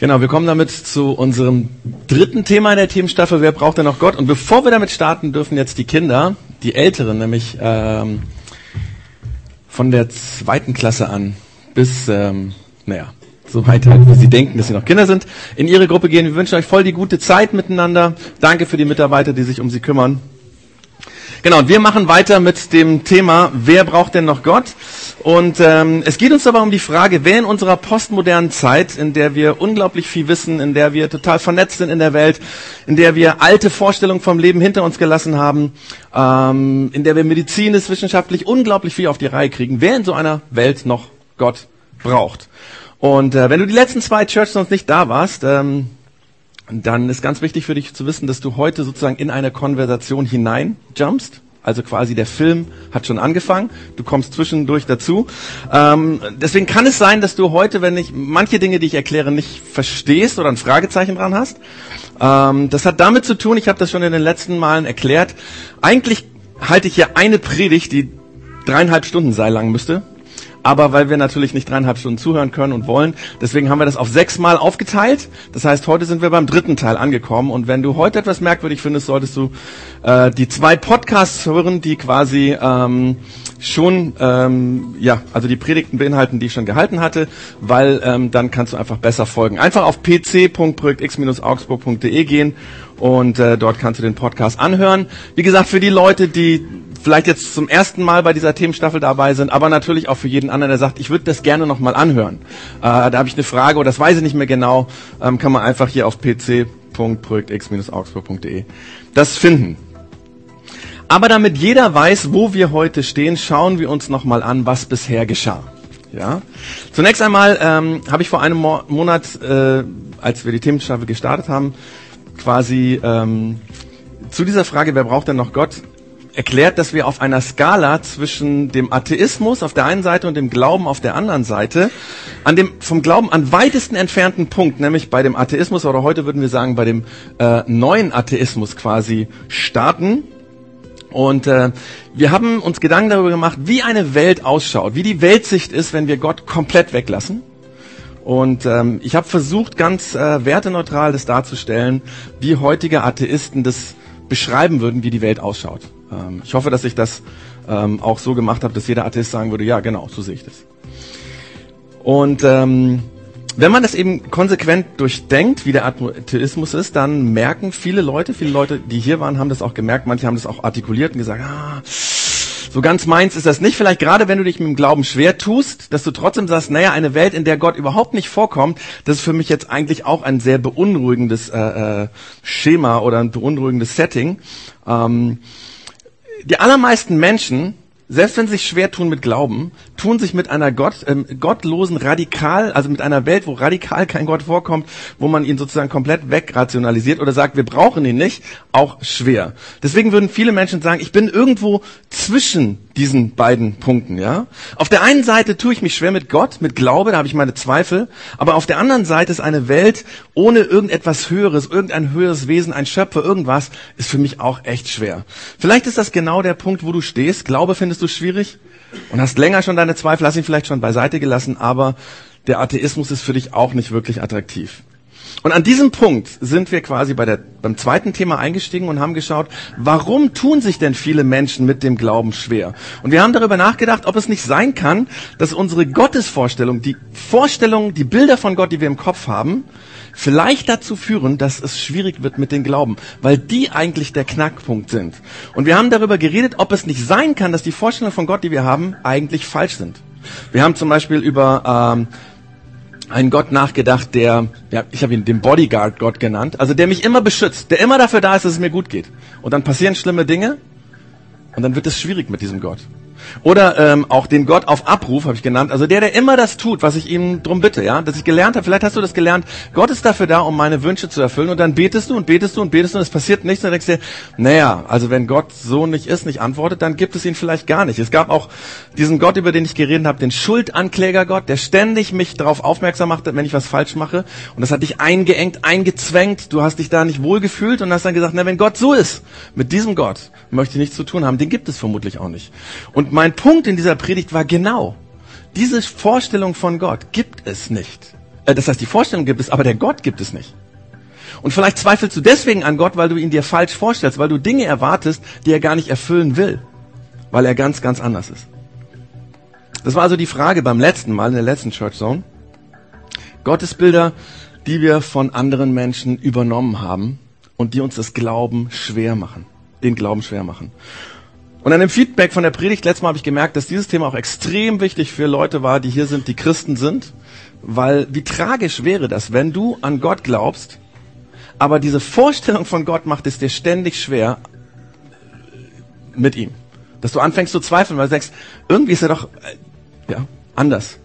Genau, wir kommen damit zu unserem dritten Thema in der Themenstaffel, wer braucht denn noch Gott? Und bevor wir damit starten, dürfen jetzt die Kinder, die Älteren, nämlich ähm, von der zweiten Klasse an bis, ähm, naja, so weit wie sie denken, dass sie noch Kinder sind, in ihre Gruppe gehen. Wir wünschen euch voll die gute Zeit miteinander. Danke für die Mitarbeiter, die sich um sie kümmern. Genau, und wir machen weiter mit dem Thema, wer braucht denn noch Gott? Und ähm, es geht uns aber um die Frage, wer in unserer postmodernen Zeit, in der wir unglaublich viel wissen, in der wir total vernetzt sind in der Welt, in der wir alte Vorstellungen vom Leben hinter uns gelassen haben, ähm, in der wir medizinisch, wissenschaftlich unglaublich viel auf die Reihe kriegen, wer in so einer Welt noch Gott braucht. Und äh, wenn du die letzten zwei Church sonst nicht da warst, ähm, dann ist ganz wichtig für dich zu wissen, dass du heute sozusagen in eine Konversation hinein jumpst. Also quasi der Film hat schon angefangen, du kommst zwischendurch dazu. Ähm, deswegen kann es sein, dass du heute, wenn ich manche Dinge, die ich erkläre, nicht verstehst oder ein Fragezeichen dran hast. Ähm, das hat damit zu tun, ich habe das schon in den letzten Malen erklärt, eigentlich halte ich hier eine Predigt, die dreieinhalb Stunden sein lang müsste aber weil wir natürlich nicht dreieinhalb Stunden zuhören können und wollen, deswegen haben wir das auf sechs Mal aufgeteilt. Das heißt, heute sind wir beim dritten Teil angekommen und wenn du heute etwas merkwürdig findest, solltest du äh, die zwei Podcasts hören, die quasi ähm, schon, ähm, ja, also die Predigten beinhalten, die ich schon gehalten hatte, weil ähm, dann kannst du einfach besser folgen. Einfach auf pc.projektx-augsburg.de gehen und äh, dort kannst du den Podcast anhören. Wie gesagt, für die Leute, die vielleicht jetzt zum ersten Mal bei dieser Themenstaffel dabei sind, aber natürlich auch für jeden anderen, der sagt, ich würde das gerne nochmal anhören. Äh, da habe ich eine Frage oder das weiß ich nicht mehr genau, ähm, kann man einfach hier auf pc.projektx-augsburg.de das finden. Aber damit jeder weiß, wo wir heute stehen, schauen wir uns nochmal an, was bisher geschah. Ja. Zunächst einmal ähm, habe ich vor einem Mo Monat, äh, als wir die Themenstaffel gestartet haben, quasi ähm, zu dieser Frage, wer braucht denn noch Gott, erklärt, dass wir auf einer Skala zwischen dem Atheismus auf der einen Seite und dem Glauben auf der anderen Seite an dem vom Glauben an weitesten entfernten Punkt, nämlich bei dem Atheismus oder heute würden wir sagen bei dem äh, neuen Atheismus quasi starten. Und äh, wir haben uns Gedanken darüber gemacht, wie eine Welt ausschaut, wie die Weltsicht ist, wenn wir Gott komplett weglassen. Und ähm, ich habe versucht, ganz äh, werteneutral das darzustellen, wie heutige Atheisten das beschreiben würden, wie die Welt ausschaut. Ähm, ich hoffe, dass ich das ähm, auch so gemacht habe, dass jeder Atheist sagen würde, ja, genau, so sehe ich das. Und ähm, wenn man das eben konsequent durchdenkt, wie der Atheismus ist, dann merken viele Leute, viele Leute, die hier waren, haben das auch gemerkt, manche haben das auch artikuliert und gesagt, ah, so ganz meins ist das nicht. Vielleicht gerade, wenn du dich mit dem Glauben schwer tust, dass du trotzdem sagst, naja, eine Welt, in der Gott überhaupt nicht vorkommt, das ist für mich jetzt eigentlich auch ein sehr beunruhigendes äh, äh, Schema oder ein beunruhigendes Setting. Ähm, die allermeisten Menschen, selbst wenn sie sich schwer tun mit Glauben, tun sich mit einer Gott, ähm, gottlosen radikal, also mit einer Welt, wo radikal kein Gott vorkommt, wo man ihn sozusagen komplett wegrationalisiert oder sagt, wir brauchen ihn nicht, auch schwer. Deswegen würden viele Menschen sagen, ich bin irgendwo zwischen diesen beiden Punkten, ja. Auf der einen Seite tue ich mich schwer mit Gott, mit Glaube, da habe ich meine Zweifel, aber auf der anderen Seite ist eine Welt ohne irgendetwas Höheres, irgendein höheres Wesen, ein Schöpfer, irgendwas, ist für mich auch echt schwer. Vielleicht ist das genau der Punkt, wo du stehst. Glaube findest du schwierig und hast länger schon deine Zweifel, hast ihn vielleicht schon beiseite gelassen, aber der Atheismus ist für dich auch nicht wirklich attraktiv. Und an diesem Punkt sind wir quasi bei der, beim zweiten Thema eingestiegen und haben geschaut, warum tun sich denn viele Menschen mit dem Glauben schwer? Und wir haben darüber nachgedacht, ob es nicht sein kann, dass unsere Gottesvorstellung, die Vorstellung, die Bilder von Gott, die wir im Kopf haben, vielleicht dazu führen, dass es schwierig wird mit dem Glauben, weil die eigentlich der Knackpunkt sind. Und wir haben darüber geredet, ob es nicht sein kann, dass die Vorstellungen von Gott, die wir haben, eigentlich falsch sind. Wir haben zum Beispiel über ähm, einen Gott nachgedacht, der, ja, ich habe ihn den Bodyguard-Gott genannt, also der mich immer beschützt, der immer dafür da ist, dass es mir gut geht. Und dann passieren schlimme Dinge und dann wird es schwierig mit diesem Gott. Oder ähm, auch den Gott auf Abruf habe ich genannt. Also der, der immer das tut, was ich ihm drum bitte, ja, dass ich gelernt habe. Vielleicht hast du das gelernt. Gott ist dafür da, um meine Wünsche zu erfüllen. Und dann betest du und betest du und betest du und es passiert nichts. Und dann denkst du dir, naja, also wenn Gott so nicht ist, nicht antwortet, dann gibt es ihn vielleicht gar nicht. Es gab auch diesen Gott, über den ich geredet habe, den Schuldanklägergott, der ständig mich darauf aufmerksam macht, wenn ich was falsch mache. Und das hat dich eingeengt, eingezwängt. Du hast dich da nicht wohlgefühlt und hast dann gesagt, na, wenn Gott so ist, mit diesem Gott möchte ich nichts zu tun haben. Den gibt es vermutlich auch nicht. Und mein Punkt in dieser Predigt war genau, diese Vorstellung von Gott gibt es nicht. Äh, das heißt, die Vorstellung gibt es, aber der Gott gibt es nicht. Und vielleicht zweifelst du deswegen an Gott, weil du ihn dir falsch vorstellst, weil du Dinge erwartest, die er gar nicht erfüllen will, weil er ganz, ganz anders ist. Das war also die Frage beim letzten Mal in der letzten Church Zone. Gottesbilder, die wir von anderen Menschen übernommen haben und die uns das Glauben schwer machen, den Glauben schwer machen. Und an dem Feedback von der Predigt letztes Mal habe ich gemerkt, dass dieses Thema auch extrem wichtig für Leute war, die hier sind, die Christen sind, weil wie tragisch wäre das, wenn du an Gott glaubst, aber diese Vorstellung von Gott macht es dir ständig schwer mit ihm. Dass du anfängst zu zweifeln, weil du denkst, irgendwie ist er doch äh, ja, anders.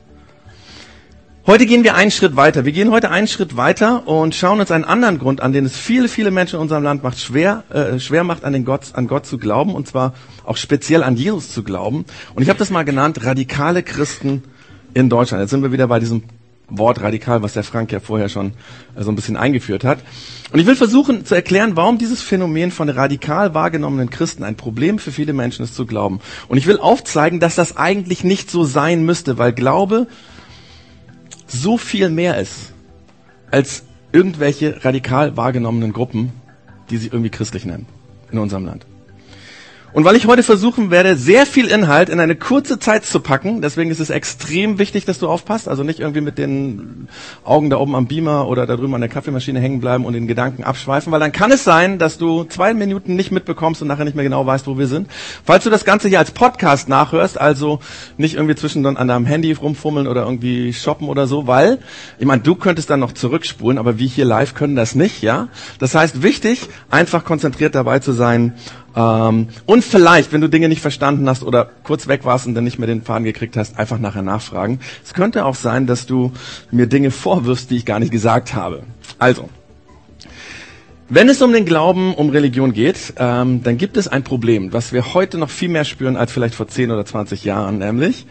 Heute gehen wir einen Schritt weiter. Wir gehen heute einen Schritt weiter und schauen uns einen anderen Grund an, den es viele, viele Menschen in unserem Land macht, schwer, äh, schwer macht, an, den Gott, an Gott zu glauben und zwar auch speziell an Jesus zu glauben. Und ich habe das mal genannt, radikale Christen in Deutschland. Jetzt sind wir wieder bei diesem Wort radikal, was der Frank ja vorher schon äh, so ein bisschen eingeführt hat. Und ich will versuchen zu erklären, warum dieses Phänomen von radikal wahrgenommenen Christen ein Problem für viele Menschen ist zu glauben. Und ich will aufzeigen, dass das eigentlich nicht so sein müsste, weil Glaube so viel mehr ist als irgendwelche radikal wahrgenommenen Gruppen, die sich irgendwie christlich nennen in unserem Land. Und weil ich heute versuchen werde, sehr viel Inhalt in eine kurze Zeit zu packen, deswegen ist es extrem wichtig, dass du aufpasst, also nicht irgendwie mit den Augen da oben am Beamer oder da drüben an der Kaffeemaschine hängen bleiben und den Gedanken abschweifen, weil dann kann es sein, dass du zwei Minuten nicht mitbekommst und nachher nicht mehr genau weißt, wo wir sind. Falls du das Ganze hier als Podcast nachhörst, also nicht irgendwie zwischendurch an deinem Handy rumfummeln oder irgendwie shoppen oder so, weil, ich meine, du könntest dann noch zurückspulen, aber wir hier live können das nicht, ja. Das heißt, wichtig, einfach konzentriert dabei zu sein ähm, und vielleicht, wenn du Dinge nicht verstanden hast oder kurz weg warst und dann nicht mehr den Faden gekriegt hast, einfach nachher nachfragen. Es könnte auch sein, dass du mir Dinge vorwirfst, die ich gar nicht gesagt habe. Also, wenn es um den Glauben, um Religion geht, ähm, dann gibt es ein Problem, was wir heute noch viel mehr spüren als vielleicht vor 10 oder 20 Jahren, nämlich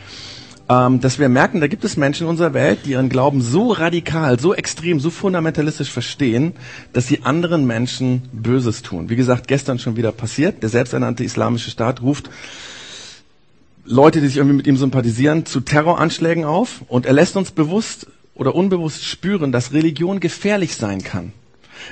ähm, dass wir merken, da gibt es Menschen in unserer Welt, die ihren Glauben so radikal, so extrem, so fundamentalistisch verstehen, dass sie anderen Menschen Böses tun. Wie gesagt, gestern schon wieder passiert. Der selbsternannte Islamische Staat ruft Leute, die sich irgendwie mit ihm sympathisieren, zu Terroranschlägen auf und er lässt uns bewusst oder unbewusst spüren, dass Religion gefährlich sein kann.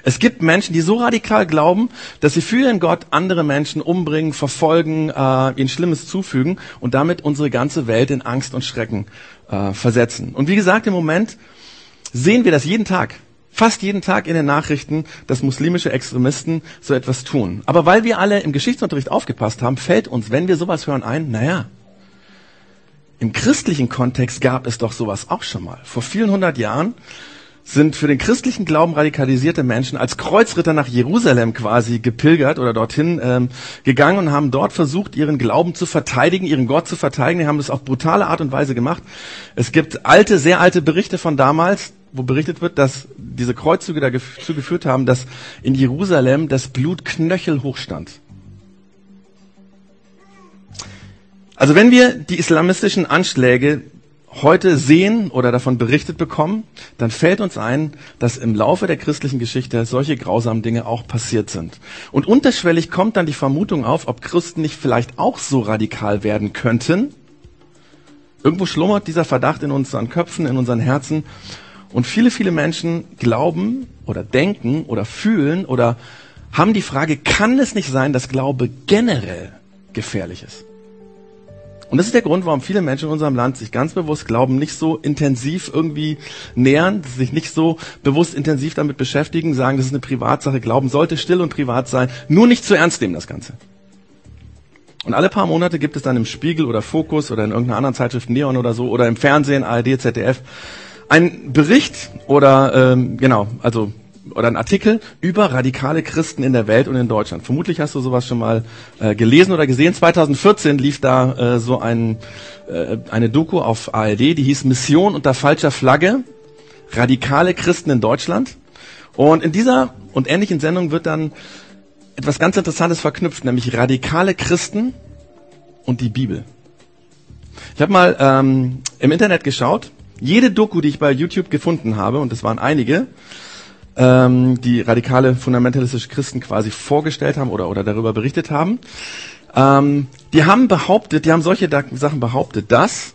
Es gibt Menschen, die so radikal glauben, dass sie für ihren Gott andere Menschen umbringen, verfolgen, äh, ihnen Schlimmes zufügen und damit unsere ganze Welt in Angst und Schrecken äh, versetzen. Und wie gesagt, im Moment sehen wir das jeden Tag. Fast jeden Tag in den Nachrichten, dass muslimische Extremisten so etwas tun. Aber weil wir alle im Geschichtsunterricht aufgepasst haben, fällt uns, wenn wir sowas hören, ein, naja, im christlichen Kontext gab es doch sowas auch schon mal. Vor vielen hundert Jahren sind für den christlichen Glauben radikalisierte Menschen als Kreuzritter nach Jerusalem quasi gepilgert oder dorthin ähm, gegangen und haben dort versucht, ihren Glauben zu verteidigen, ihren Gott zu verteidigen. Die haben das auf brutale Art und Weise gemacht. Es gibt alte, sehr alte Berichte von damals, wo berichtet wird, dass diese Kreuzzüge dazu geführt haben, dass in Jerusalem das Blut knöchelhoch stand. Also wenn wir die islamistischen Anschläge heute sehen oder davon berichtet bekommen, dann fällt uns ein, dass im Laufe der christlichen Geschichte solche grausamen Dinge auch passiert sind. Und unterschwellig kommt dann die Vermutung auf, ob Christen nicht vielleicht auch so radikal werden könnten. Irgendwo schlummert dieser Verdacht in unseren Köpfen, in unseren Herzen. Und viele, viele Menschen glauben oder denken oder fühlen oder haben die Frage, kann es nicht sein, dass Glaube generell gefährlich ist? Und das ist der Grund, warum viele Menschen in unserem Land sich ganz bewusst glauben, nicht so intensiv irgendwie nähern, sich nicht so bewusst intensiv damit beschäftigen, sagen, das ist eine Privatsache, Glauben sollte still und privat sein, nur nicht zu ernst nehmen das Ganze. Und alle paar Monate gibt es dann im Spiegel oder Fokus oder in irgendeiner anderen Zeitschrift Neon oder so oder im Fernsehen, ARD, ZDF, einen Bericht oder ähm, genau, also oder ein Artikel über radikale Christen in der Welt und in Deutschland. Vermutlich hast du sowas schon mal äh, gelesen oder gesehen. 2014 lief da äh, so ein, äh, eine Doku auf ARD, die hieß Mission unter falscher Flagge. Radikale Christen in Deutschland. Und in dieser und ähnlichen Sendung wird dann etwas ganz Interessantes verknüpft, nämlich radikale Christen und die Bibel. Ich habe mal ähm, im Internet geschaut. Jede Doku, die ich bei YouTube gefunden habe, und das waren einige, ähm, die radikale fundamentalistische Christen quasi vorgestellt haben oder, oder darüber berichtet haben. Ähm, die haben behauptet, die haben solche Sachen behauptet, dass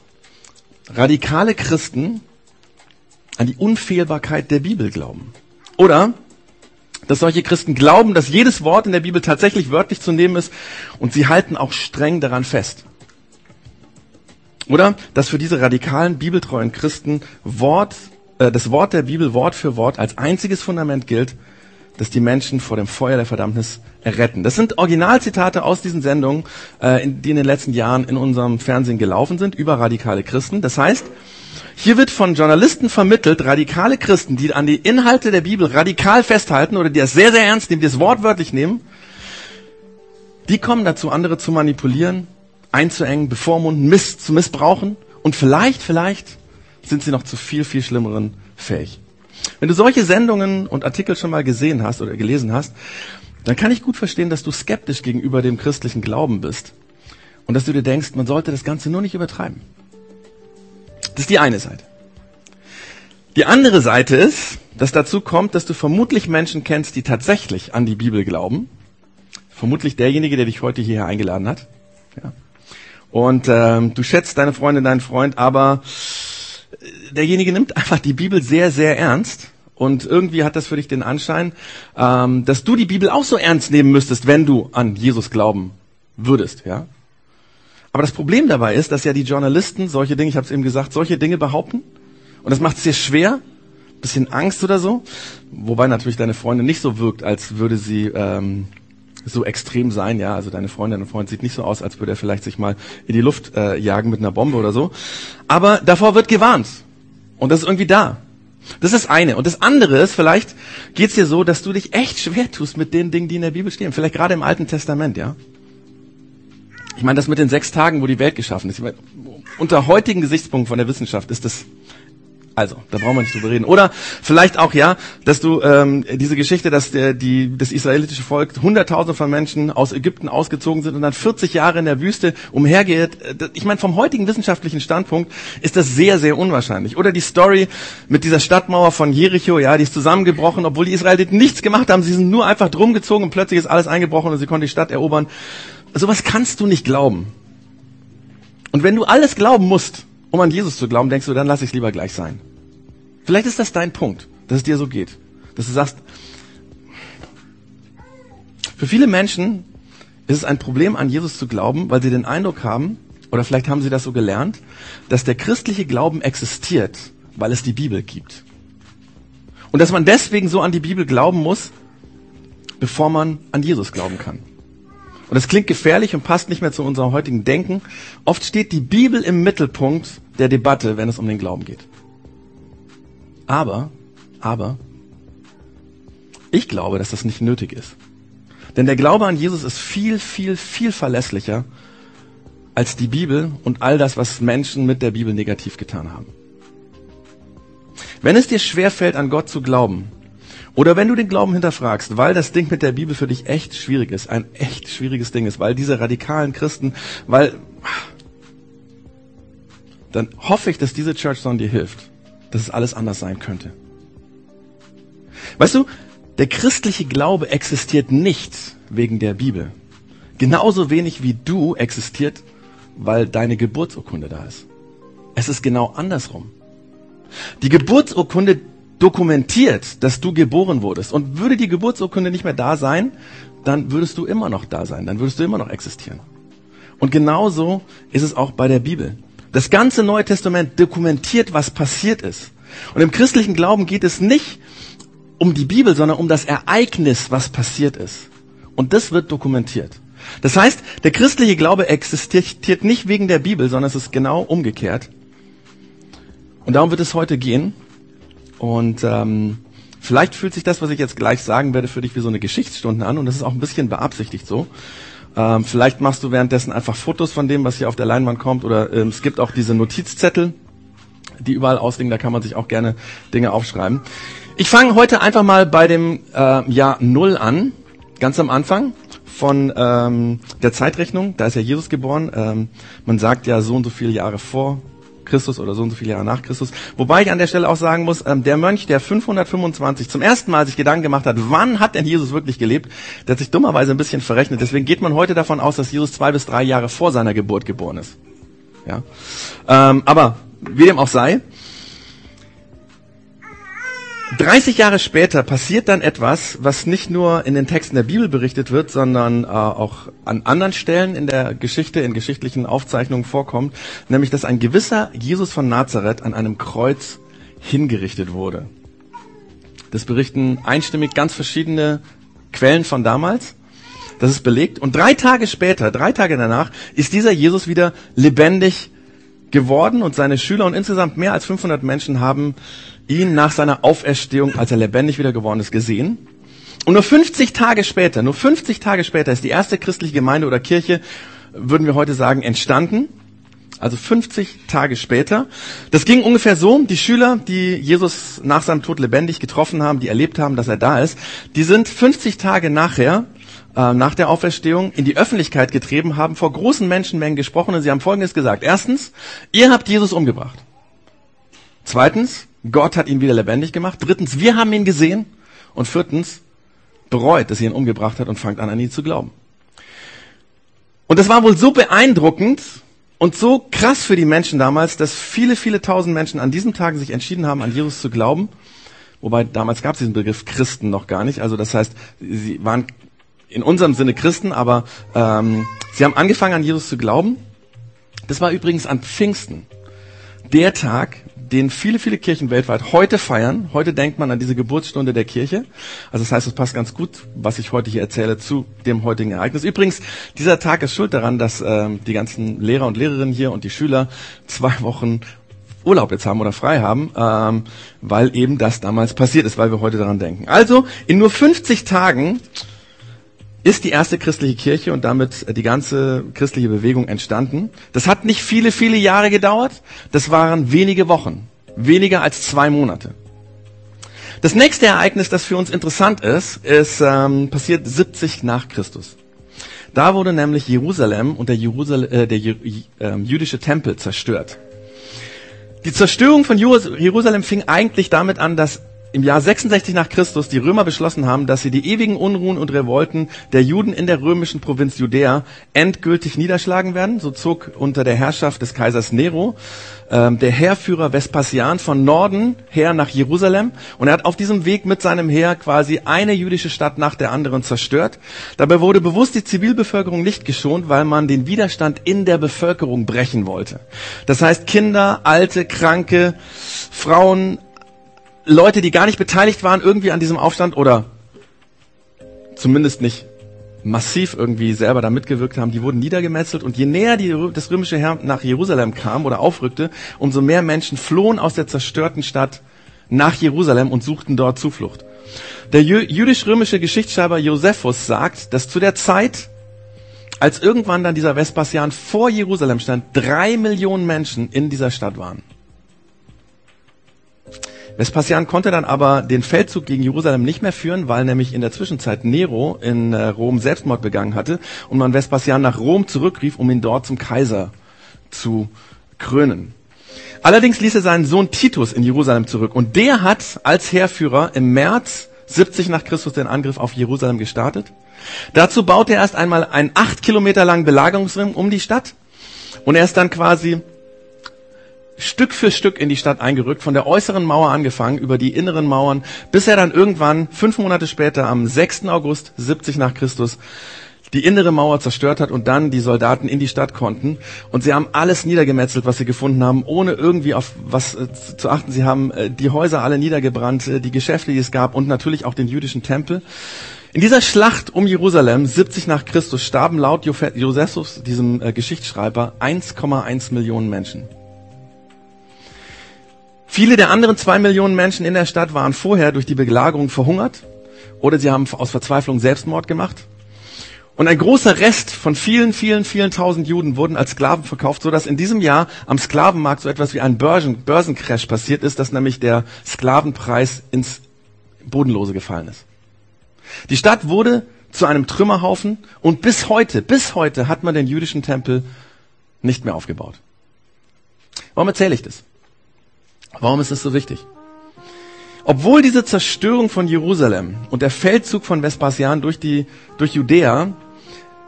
radikale Christen an die Unfehlbarkeit der Bibel glauben. Oder dass solche Christen glauben, dass jedes Wort in der Bibel tatsächlich wörtlich zu nehmen ist und sie halten auch streng daran fest. Oder dass für diese radikalen bibeltreuen Christen Wort, äh, das Wort der Bibel Wort für Wort als einziges Fundament gilt, das die Menschen vor dem Feuer der Verdammnis erretten. Das sind Originalzitate aus diesen Sendungen, äh, die in den letzten Jahren in unserem Fernsehen gelaufen sind über radikale Christen. Das heißt, hier wird von Journalisten vermittelt, radikale Christen, die an die Inhalte der Bibel radikal festhalten oder die das sehr, sehr ernst nehmen, die das wortwörtlich nehmen, die kommen dazu, andere zu manipulieren, einzuengen, bevormunden, miss zu missbrauchen und vielleicht, vielleicht sind sie noch zu viel, viel Schlimmeren fähig. Wenn du solche Sendungen und Artikel schon mal gesehen hast oder gelesen hast, dann kann ich gut verstehen, dass du skeptisch gegenüber dem christlichen Glauben bist und dass du dir denkst, man sollte das Ganze nur nicht übertreiben. Das ist die eine Seite. Die andere Seite ist, dass dazu kommt, dass du vermutlich Menschen kennst, die tatsächlich an die Bibel glauben. Vermutlich derjenige, der dich heute hierher eingeladen hat. Ja. Und ähm, du schätzt deine Freundin, deinen Freund, aber derjenige nimmt einfach die Bibel sehr, sehr ernst. Und irgendwie hat das für dich den Anschein, ähm, dass du die Bibel auch so ernst nehmen müsstest, wenn du an Jesus glauben würdest. Ja? Aber das Problem dabei ist, dass ja die Journalisten solche Dinge, ich habe es eben gesagt, solche Dinge behaupten. Und das macht es dir schwer, bisschen Angst oder so. Wobei natürlich deine Freundin nicht so wirkt, als würde sie ähm, so extrem sein. Ja, also deine Freundin und Freund sieht nicht so aus, als würde er vielleicht sich mal in die Luft äh, jagen mit einer Bombe oder so. Aber davor wird gewarnt. Und das ist irgendwie da. Das ist das eine. Und das andere ist, vielleicht geht es dir so, dass du dich echt schwer tust mit den Dingen, die in der Bibel stehen. Vielleicht gerade im Alten Testament, ja. Ich meine, das mit den sechs Tagen, wo die Welt geschaffen ist. Meine, unter heutigen Gesichtspunkten von der Wissenschaft ist das also, da brauchen wir nicht drüber reden. Oder vielleicht auch, ja, dass du ähm, diese Geschichte, dass der, die, das israelitische Volk Hunderttausende von Menschen aus Ägypten ausgezogen sind und dann 40 Jahre in der Wüste umhergeht. Äh, ich meine, vom heutigen wissenschaftlichen Standpunkt ist das sehr, sehr unwahrscheinlich. Oder die Story mit dieser Stadtmauer von Jericho, ja, die ist zusammengebrochen, obwohl die Israeliten nichts gemacht haben. Sie sind nur einfach drum gezogen und plötzlich ist alles eingebrochen und sie konnten die Stadt erobern. Sowas kannst du nicht glauben. Und wenn du alles glauben musst, um an Jesus zu glauben, denkst du, dann lass ich es lieber gleich sein. Vielleicht ist das dein Punkt, dass es dir so geht. Dass du sagst, für viele Menschen ist es ein Problem, an Jesus zu glauben, weil sie den Eindruck haben, oder vielleicht haben sie das so gelernt, dass der christliche Glauben existiert, weil es die Bibel gibt. Und dass man deswegen so an die Bibel glauben muss, bevor man an Jesus glauben kann. Und das klingt gefährlich und passt nicht mehr zu unserem heutigen Denken. Oft steht die Bibel im Mittelpunkt der Debatte, wenn es um den Glauben geht. Aber, aber, ich glaube, dass das nicht nötig ist. Denn der Glaube an Jesus ist viel, viel, viel verlässlicher als die Bibel und all das, was Menschen mit der Bibel negativ getan haben. Wenn es dir schwerfällt, an Gott zu glauben, oder wenn du den Glauben hinterfragst, weil das Ding mit der Bibel für dich echt schwierig ist, ein echt schwieriges Ding ist, weil diese radikalen Christen, weil, dann hoffe ich, dass diese Church Zone dir hilft, dass es alles anders sein könnte. Weißt du, der christliche Glaube existiert nicht wegen der Bibel. Genauso wenig wie du existiert, weil deine Geburtsurkunde da ist. Es ist genau andersrum. Die Geburtsurkunde dokumentiert, dass du geboren wurdest. Und würde die Geburtsurkunde nicht mehr da sein, dann würdest du immer noch da sein, dann würdest du immer noch existieren. Und genauso ist es auch bei der Bibel. Das ganze Neue Testament dokumentiert, was passiert ist. Und im christlichen Glauben geht es nicht um die Bibel, sondern um das Ereignis, was passiert ist. Und das wird dokumentiert. Das heißt, der christliche Glaube existiert nicht wegen der Bibel, sondern es ist genau umgekehrt. Und darum wird es heute gehen. Und ähm, vielleicht fühlt sich das, was ich jetzt gleich sagen werde, für dich wie so eine Geschichtsstunde an. Und das ist auch ein bisschen beabsichtigt so. Ähm, vielleicht machst du währenddessen einfach Fotos von dem, was hier auf der Leinwand kommt. Oder ähm, es gibt auch diese Notizzettel, die überall ausliegen. Da kann man sich auch gerne Dinge aufschreiben. Ich fange heute einfach mal bei dem äh, Jahr Null an, ganz am Anfang von ähm, der Zeitrechnung. Da ist ja Jesus geboren. Ähm, man sagt ja so und so viele Jahre vor Christus oder so und so viele Jahre nach Christus. Wobei ich an der Stelle auch sagen muss, ähm, der Mönch, der 525 zum ersten Mal sich Gedanken gemacht hat, wann hat denn Jesus wirklich gelebt, der hat sich dummerweise ein bisschen verrechnet. Deswegen geht man heute davon aus, dass Jesus zwei bis drei Jahre vor seiner Geburt geboren ist. Ja, ähm, aber wie dem auch sei, 30 Jahre später passiert dann etwas, was nicht nur in den Texten der Bibel berichtet wird, sondern äh, auch an anderen Stellen in der Geschichte, in geschichtlichen Aufzeichnungen vorkommt, nämlich dass ein gewisser Jesus von Nazareth an einem Kreuz hingerichtet wurde. Das berichten einstimmig ganz verschiedene Quellen von damals. Das ist belegt. Und drei Tage später, drei Tage danach, ist dieser Jesus wieder lebendig geworden und seine Schüler und insgesamt mehr als 500 Menschen haben ihn nach seiner Auferstehung, als er lebendig wieder geworden ist, gesehen. Und nur 50 Tage später, nur 50 Tage später ist die erste christliche Gemeinde oder Kirche, würden wir heute sagen, entstanden. Also 50 Tage später. Das ging ungefähr so, die Schüler, die Jesus nach seinem Tod lebendig getroffen haben, die erlebt haben, dass er da ist, die sind 50 Tage nachher, äh, nach der Auferstehung, in die Öffentlichkeit getrieben, haben vor großen Menschenmengen gesprochen und sie haben Folgendes gesagt. Erstens, ihr habt Jesus umgebracht. Zweitens, Gott hat ihn wieder lebendig gemacht. Drittens, wir haben ihn gesehen. Und viertens, bereut, dass ihr ihn umgebracht hat und fangt an, an ihn zu glauben. Und das war wohl so beeindruckend und so krass für die Menschen damals, dass viele, viele tausend Menschen an diesem Tag sich entschieden haben, an Jesus zu glauben. Wobei damals gab es diesen Begriff Christen noch gar nicht. Also das heißt, sie waren in unserem Sinne Christen, aber ähm, sie haben angefangen, an Jesus zu glauben. Das war übrigens an Pfingsten. Der Tag, den viele, viele Kirchen weltweit heute feiern. Heute denkt man an diese Geburtsstunde der Kirche. Also das heißt, es passt ganz gut, was ich heute hier erzähle, zu dem heutigen Ereignis. Übrigens, dieser Tag ist schuld daran, dass ähm, die ganzen Lehrer und Lehrerinnen hier und die Schüler zwei Wochen Urlaub jetzt haben oder frei haben, ähm, weil eben das damals passiert ist, weil wir heute daran denken. Also, in nur 50 Tagen ist die erste christliche Kirche und damit die ganze christliche Bewegung entstanden. Das hat nicht viele, viele Jahre gedauert. Das waren wenige Wochen. Weniger als zwei Monate. Das nächste Ereignis, das für uns interessant ist, ist ähm, passiert 70 nach Christus. Da wurde nämlich Jerusalem und der, Jerusal äh, der äh, jüdische Tempel zerstört. Die Zerstörung von Jerusalem fing eigentlich damit an, dass im Jahr 66 nach Christus die Römer beschlossen haben, dass sie die ewigen Unruhen und Revolten der Juden in der römischen Provinz Judäa endgültig niederschlagen werden. So zog unter der Herrschaft des Kaisers Nero ähm, der Heerführer Vespasian von Norden her nach Jerusalem und er hat auf diesem Weg mit seinem Heer quasi eine jüdische Stadt nach der anderen zerstört. Dabei wurde bewusst die Zivilbevölkerung nicht geschont, weil man den Widerstand in der Bevölkerung brechen wollte. Das heißt, Kinder, Alte, Kranke, Frauen, Leute, die gar nicht beteiligt waren irgendwie an diesem Aufstand oder zumindest nicht massiv irgendwie selber da mitgewirkt haben, die wurden niedergemetzelt und je näher die, das römische Heer nach Jerusalem kam oder aufrückte, umso mehr Menschen flohen aus der zerstörten Stadt nach Jerusalem und suchten dort Zuflucht. Der jüdisch-römische Geschichtsschreiber Josephus sagt, dass zu der Zeit, als irgendwann dann dieser Vespasian vor Jerusalem stand, drei Millionen Menschen in dieser Stadt waren. Vespasian konnte dann aber den Feldzug gegen Jerusalem nicht mehr führen, weil nämlich in der Zwischenzeit Nero in äh, Rom Selbstmord begangen hatte und man Vespasian nach Rom zurückrief, um ihn dort zum Kaiser zu krönen. Allerdings ließ er seinen Sohn Titus in Jerusalem zurück und der hat als Heerführer im März 70 nach Christus den Angriff auf Jerusalem gestartet. Dazu baute er erst einmal einen acht Kilometer langen Belagerungsring um die Stadt und er ist dann quasi Stück für Stück in die Stadt eingerückt, von der äußeren Mauer angefangen, über die inneren Mauern, bis er dann irgendwann, fünf Monate später, am 6. August 70 nach Christus, die innere Mauer zerstört hat und dann die Soldaten in die Stadt konnten. Und sie haben alles niedergemetzelt, was sie gefunden haben, ohne irgendwie auf was äh, zu achten. Sie haben äh, die Häuser alle niedergebrannt, äh, die Geschäfte, die es gab und natürlich auch den jüdischen Tempel. In dieser Schlacht um Jerusalem, 70 nach Christus, starben laut Josephus, diesem Geschichtsschreiber, 1,1 Millionen Menschen. Viele der anderen zwei Millionen Menschen in der Stadt waren vorher durch die Belagerung verhungert oder sie haben aus Verzweiflung Selbstmord gemacht. Und ein großer Rest von vielen, vielen, vielen tausend Juden wurden als Sklaven verkauft, so dass in diesem Jahr am Sklavenmarkt so etwas wie ein Börsen, Börsencrash passiert ist, dass nämlich der Sklavenpreis ins Bodenlose gefallen ist. Die Stadt wurde zu einem Trümmerhaufen und bis heute, bis heute hat man den jüdischen Tempel nicht mehr aufgebaut. Warum erzähle ich das? Warum ist das so wichtig? Obwohl diese Zerstörung von Jerusalem und der Feldzug von Vespasian durch die, durch Judäa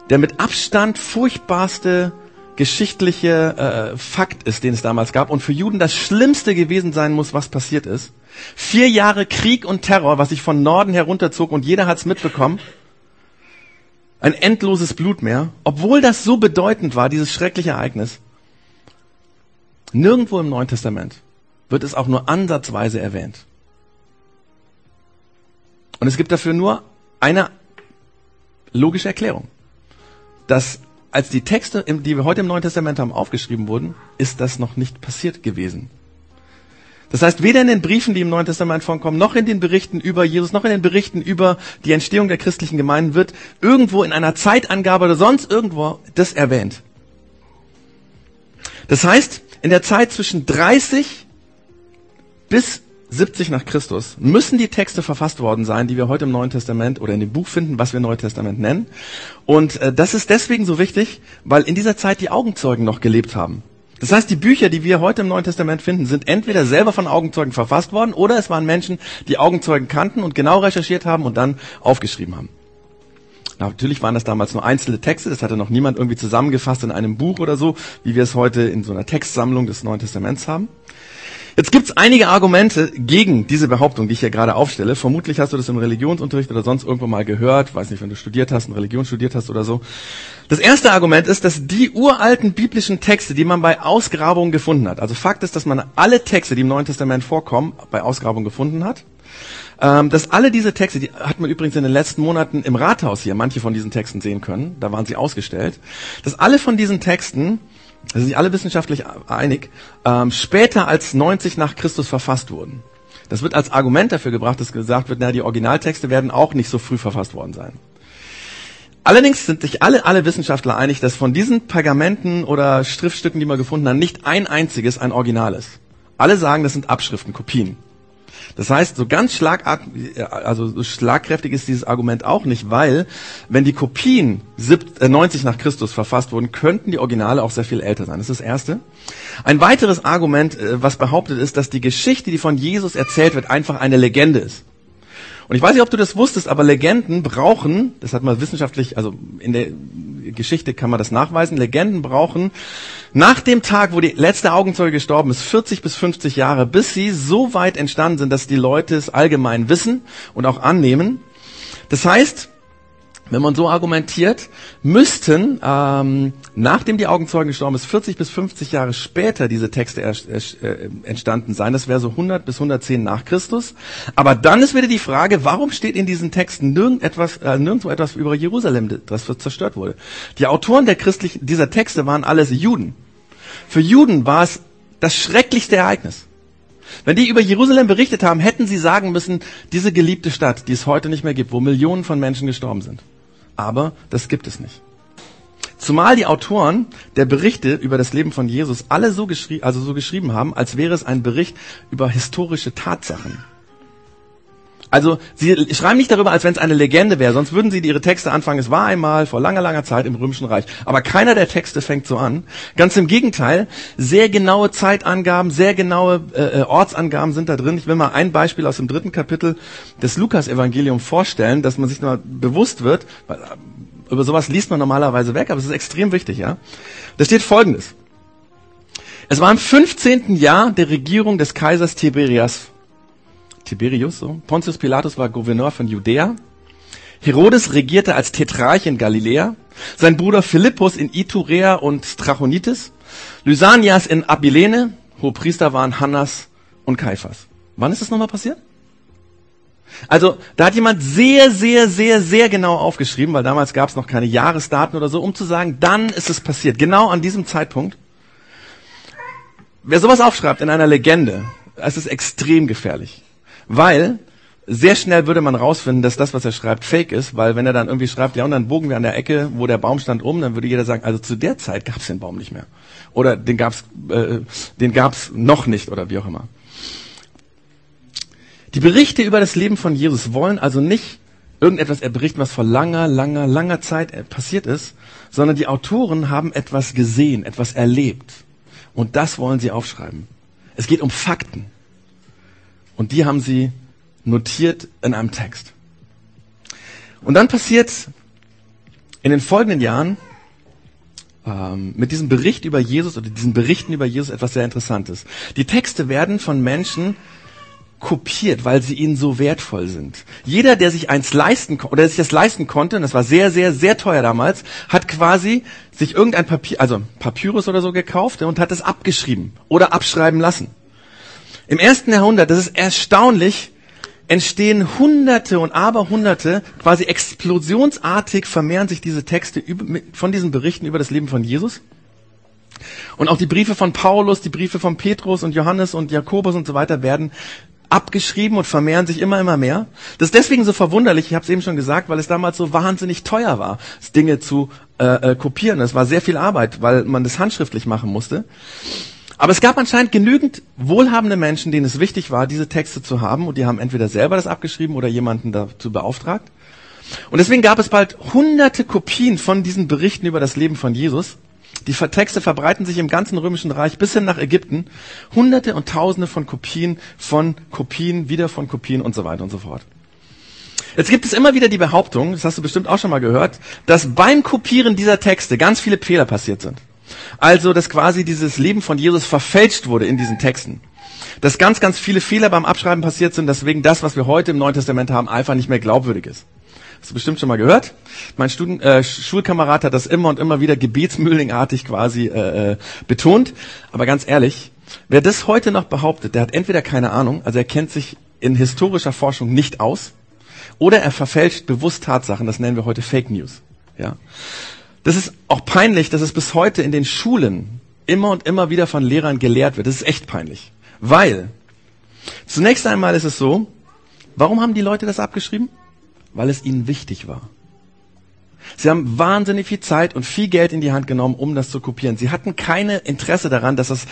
der mit Abstand furchtbarste geschichtliche äh, Fakt ist, den es damals gab und für Juden das Schlimmste gewesen sein muss, was passiert ist. Vier Jahre Krieg und Terror, was sich von Norden herunterzog und jeder hat's mitbekommen. Ein endloses Blutmeer. Obwohl das so bedeutend war, dieses schreckliche Ereignis, nirgendwo im Neuen Testament wird es auch nur ansatzweise erwähnt. Und es gibt dafür nur eine logische Erklärung. Dass als die Texte, die wir heute im Neuen Testament haben, aufgeschrieben wurden, ist das noch nicht passiert gewesen. Das heißt, weder in den Briefen, die im Neuen Testament vorkommen, noch in den Berichten über Jesus, noch in den Berichten über die Entstehung der christlichen Gemeinden wird irgendwo in einer Zeitangabe oder sonst irgendwo das erwähnt. Das heißt, in der Zeit zwischen 30 bis 70 nach Christus müssen die Texte verfasst worden sein, die wir heute im Neuen Testament oder in dem Buch finden, was wir Neue Testament nennen. Und äh, das ist deswegen so wichtig, weil in dieser Zeit die Augenzeugen noch gelebt haben. Das heißt, die Bücher, die wir heute im Neuen Testament finden, sind entweder selber von Augenzeugen verfasst worden oder es waren Menschen, die Augenzeugen kannten und genau recherchiert haben und dann aufgeschrieben haben. Natürlich waren das damals nur einzelne Texte, das hatte noch niemand irgendwie zusammengefasst in einem Buch oder so, wie wir es heute in so einer Textsammlung des Neuen Testaments haben. Jetzt gibt es einige Argumente gegen diese Behauptung, die ich hier gerade aufstelle. Vermutlich hast du das im Religionsunterricht oder sonst irgendwo mal gehört. Weiß nicht, wenn du studiert hast, in Religion studiert hast oder so. Das erste Argument ist, dass die uralten biblischen Texte, die man bei Ausgrabungen gefunden hat, also Fakt ist, dass man alle Texte, die im Neuen Testament vorkommen, bei Ausgrabungen gefunden hat. Ähm, dass alle diese Texte, die hat man übrigens in den letzten Monaten im Rathaus hier manche von diesen Texten sehen können, da waren sie ausgestellt, dass alle von diesen Texten sind sich alle wissenschaftlich einig, ähm, später als 90 nach Christus verfasst wurden. Das wird als Argument dafür gebracht, dass gesagt wird, na, die Originaltexte werden auch nicht so früh verfasst worden sein. Allerdings sind sich alle, alle Wissenschaftler einig, dass von diesen Pergamenten oder Schriftstücken, die man gefunden haben, nicht ein einziges ein Original ist. Alle sagen, das sind Abschriften, Kopien. Das heißt, so ganz schlagart, also so schlagkräftig ist dieses Argument auch nicht, weil wenn die Kopien 90 äh, nach Christus verfasst wurden, könnten die Originale auch sehr viel älter sein. Das ist das Erste. Ein weiteres Argument, äh, was behauptet ist, dass die Geschichte, die von Jesus erzählt wird, einfach eine Legende ist. Und ich weiß nicht, ob du das wusstest, aber Legenden brauchen, das hat man wissenschaftlich, also in der Geschichte kann man das nachweisen, Legenden brauchen nach dem Tag, wo die letzte Augenzeuge gestorben ist, 40 bis 50 Jahre, bis sie so weit entstanden sind, dass die Leute es allgemein wissen und auch annehmen. Das heißt, wenn man so argumentiert, müssten, ähm, nachdem die Augenzeugen gestorben ist, 40 bis 50 Jahre später diese Texte äh, entstanden sein. Das wäre so 100 bis 110 nach Christus. Aber dann ist wieder die Frage, warum steht in diesen Texten nirgendetwas, äh, nirgendwo etwas über Jerusalem, das zerstört wurde? Die Autoren der christlichen, dieser Texte waren alles Juden. Für Juden war es das schrecklichste Ereignis. Wenn die über Jerusalem berichtet haben, hätten sie sagen müssen, diese geliebte Stadt, die es heute nicht mehr gibt, wo Millionen von Menschen gestorben sind aber das gibt es nicht. Zumal die Autoren der Berichte über das Leben von Jesus alle so, geschrie also so geschrieben haben, als wäre es ein Bericht über historische Tatsachen. Also sie schreiben nicht darüber, als wenn es eine Legende wäre, sonst würden sie ihre Texte anfangen, es war einmal vor langer, langer Zeit im Römischen Reich. Aber keiner der Texte fängt so an. Ganz im Gegenteil, sehr genaue Zeitangaben, sehr genaue äh, äh Ortsangaben sind da drin. Ich will mal ein Beispiel aus dem dritten Kapitel des Lukas-Evangelium vorstellen, dass man sich mal bewusst wird, weil äh, über sowas liest man normalerweise weg, aber es ist extrem wichtig, ja. Da steht folgendes. Es war im 15. Jahr der Regierung des Kaisers Tiberias Tiberius, so. Pontius Pilatus war Gouverneur von Judäa. Herodes regierte als Tetrarch in Galiläa. Sein Bruder Philippus in Iturea und Trachonitis. Lysanias in Abilene. Hohepriester waren Hannas und Kaiphas. Wann ist das nochmal passiert? Also, da hat jemand sehr, sehr, sehr, sehr genau aufgeschrieben, weil damals gab es noch keine Jahresdaten oder so, um zu sagen, dann ist es passiert. Genau an diesem Zeitpunkt. Wer sowas aufschreibt in einer Legende, es ist extrem gefährlich. Weil sehr schnell würde man rausfinden, dass das, was er schreibt, fake ist, weil wenn er dann irgendwie schreibt, ja, und dann bogen wir an der Ecke, wo der Baum stand, um, dann würde jeder sagen, also zu der Zeit gab es den Baum nicht mehr. Oder den gab's, äh, den gab's noch nicht oder wie auch immer. Die Berichte über das Leben von Jesus wollen also nicht irgendetwas berichten, was vor langer, langer, langer Zeit äh, passiert ist, sondern die Autoren haben etwas gesehen, etwas erlebt. Und das wollen sie aufschreiben. Es geht um Fakten. Und die haben sie notiert in einem Text. Und dann passiert in den folgenden Jahren ähm, mit diesem Bericht über Jesus oder diesen Berichten über Jesus etwas sehr Interessantes. Die Texte werden von Menschen kopiert, weil sie ihnen so wertvoll sind. Jeder, der sich eins leisten oder sich das leisten konnte, und das war sehr, sehr, sehr teuer damals, hat quasi sich irgendein Papier, also Papyrus oder so gekauft und hat es abgeschrieben oder abschreiben lassen. Im ersten Jahrhundert, das ist erstaunlich, entstehen Hunderte und Aberhunderte, quasi explosionsartig vermehren sich diese Texte von diesen Berichten über das Leben von Jesus. Und auch die Briefe von Paulus, die Briefe von Petrus und Johannes und Jakobus und so weiter werden abgeschrieben und vermehren sich immer, immer mehr. Das ist deswegen so verwunderlich, ich habe es eben schon gesagt, weil es damals so wahnsinnig teuer war, Dinge zu äh, äh, kopieren. Es war sehr viel Arbeit, weil man das handschriftlich machen musste. Aber es gab anscheinend genügend wohlhabende Menschen, denen es wichtig war, diese Texte zu haben und die haben entweder selber das abgeschrieben oder jemanden dazu beauftragt. Und deswegen gab es bald hunderte Kopien von diesen Berichten über das Leben von Jesus. Die Texte verbreiten sich im ganzen römischen Reich bis hin nach Ägypten. Hunderte und Tausende von Kopien von Kopien, wieder von Kopien und so weiter und so fort. Jetzt gibt es immer wieder die Behauptung, das hast du bestimmt auch schon mal gehört, dass beim Kopieren dieser Texte ganz viele Fehler passiert sind. Also, dass quasi dieses Leben von Jesus verfälscht wurde in diesen Texten. Dass ganz, ganz viele Fehler beim Abschreiben passiert sind, deswegen das, was wir heute im Neuen Testament haben, einfach nicht mehr glaubwürdig ist. Hast du bestimmt schon mal gehört? Mein Studen äh, Schulkamerad hat das immer und immer wieder gebetsmühlingartig quasi äh, äh, betont. Aber ganz ehrlich, wer das heute noch behauptet, der hat entweder keine Ahnung, also er kennt sich in historischer Forschung nicht aus, oder er verfälscht bewusst Tatsachen. Das nennen wir heute Fake News. Ja. Das ist auch peinlich, dass es bis heute in den Schulen immer und immer wieder von Lehrern gelehrt wird. Das ist echt peinlich. Weil, zunächst einmal ist es so, warum haben die Leute das abgeschrieben? Weil es ihnen wichtig war. Sie haben wahnsinnig viel Zeit und viel Geld in die Hand genommen, um das zu kopieren. Sie hatten keine Interesse daran, dass, das,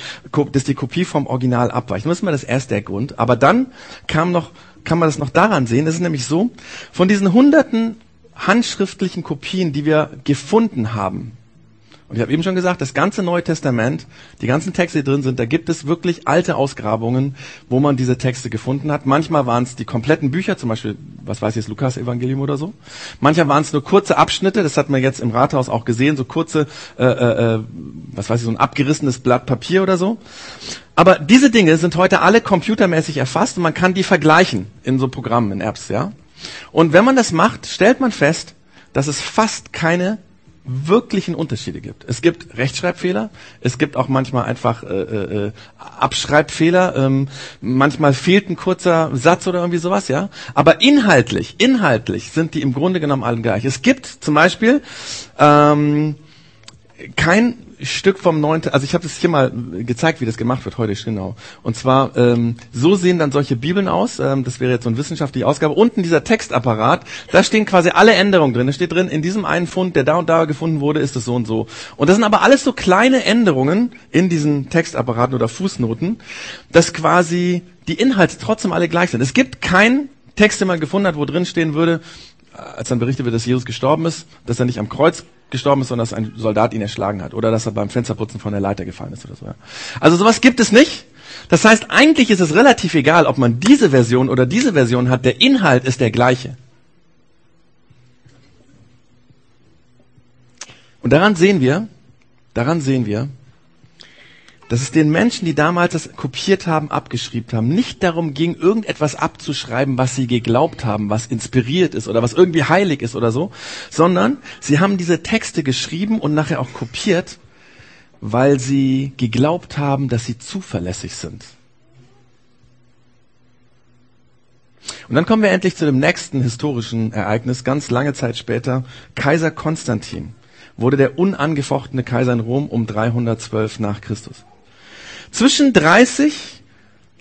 dass die Kopie vom Original abweicht. Das ist mal das erste der Grund. Aber dann kam noch, kann man das noch daran sehen. Es ist nämlich so, von diesen hunderten handschriftlichen Kopien, die wir gefunden haben. Und ich habe eben schon gesagt, das ganze Neue Testament, die ganzen Texte, die drin sind, da gibt es wirklich alte Ausgrabungen, wo man diese Texte gefunden hat. Manchmal waren es die kompletten Bücher, zum Beispiel, was weiß ich jetzt, Lukas Evangelium oder so. Manchmal waren es nur kurze Abschnitte, das hat man jetzt im Rathaus auch gesehen, so kurze, äh, äh, äh, was weiß ich, so ein abgerissenes Blatt Papier oder so. Aber diese Dinge sind heute alle computermäßig erfasst und man kann die vergleichen in so Programmen, in Apps, ja. Und wenn man das macht, stellt man fest, dass es fast keine wirklichen Unterschiede gibt. Es gibt Rechtschreibfehler, es gibt auch manchmal einfach äh, äh, Abschreibfehler, ähm, manchmal fehlt ein kurzer Satz oder irgendwie sowas, ja. Aber inhaltlich, inhaltlich sind die im Grunde genommen alle gleich. Es gibt zum Beispiel ähm, kein Stück vom neunten, also ich habe das hier mal gezeigt, wie das gemacht wird heute, genau. Und zwar, ähm, so sehen dann solche Bibeln aus, ähm, das wäre jetzt so eine wissenschaftliche Ausgabe. Unten dieser Textapparat, da stehen quasi alle Änderungen drin. Da steht drin, in diesem einen Fund, der da und da gefunden wurde, ist es so und so. Und das sind aber alles so kleine Änderungen in diesen Textapparaten oder Fußnoten, dass quasi die Inhalte trotzdem alle gleich sind. Es gibt keinen Text, den man gefunden hat, wo drin stehen würde, als dann berichtet wird, dass Jesus gestorben ist, dass er nicht am Kreuz gestorben ist, sondern dass ein Soldat ihn erschlagen hat oder dass er beim Fensterputzen von der Leiter gefallen ist oder so. Also sowas gibt es nicht. Das heißt, eigentlich ist es relativ egal, ob man diese Version oder diese Version hat. Der Inhalt ist der gleiche. Und daran sehen wir, daran sehen wir, dass es den Menschen, die damals das kopiert haben, abgeschrieben haben, nicht darum ging, irgendetwas abzuschreiben, was sie geglaubt haben, was inspiriert ist oder was irgendwie heilig ist oder so, sondern sie haben diese Texte geschrieben und nachher auch kopiert, weil sie geglaubt haben, dass sie zuverlässig sind. Und dann kommen wir endlich zu dem nächsten historischen Ereignis, ganz lange Zeit später. Kaiser Konstantin wurde der unangefochtene Kaiser in Rom um 312 nach Christus. Zwischen 30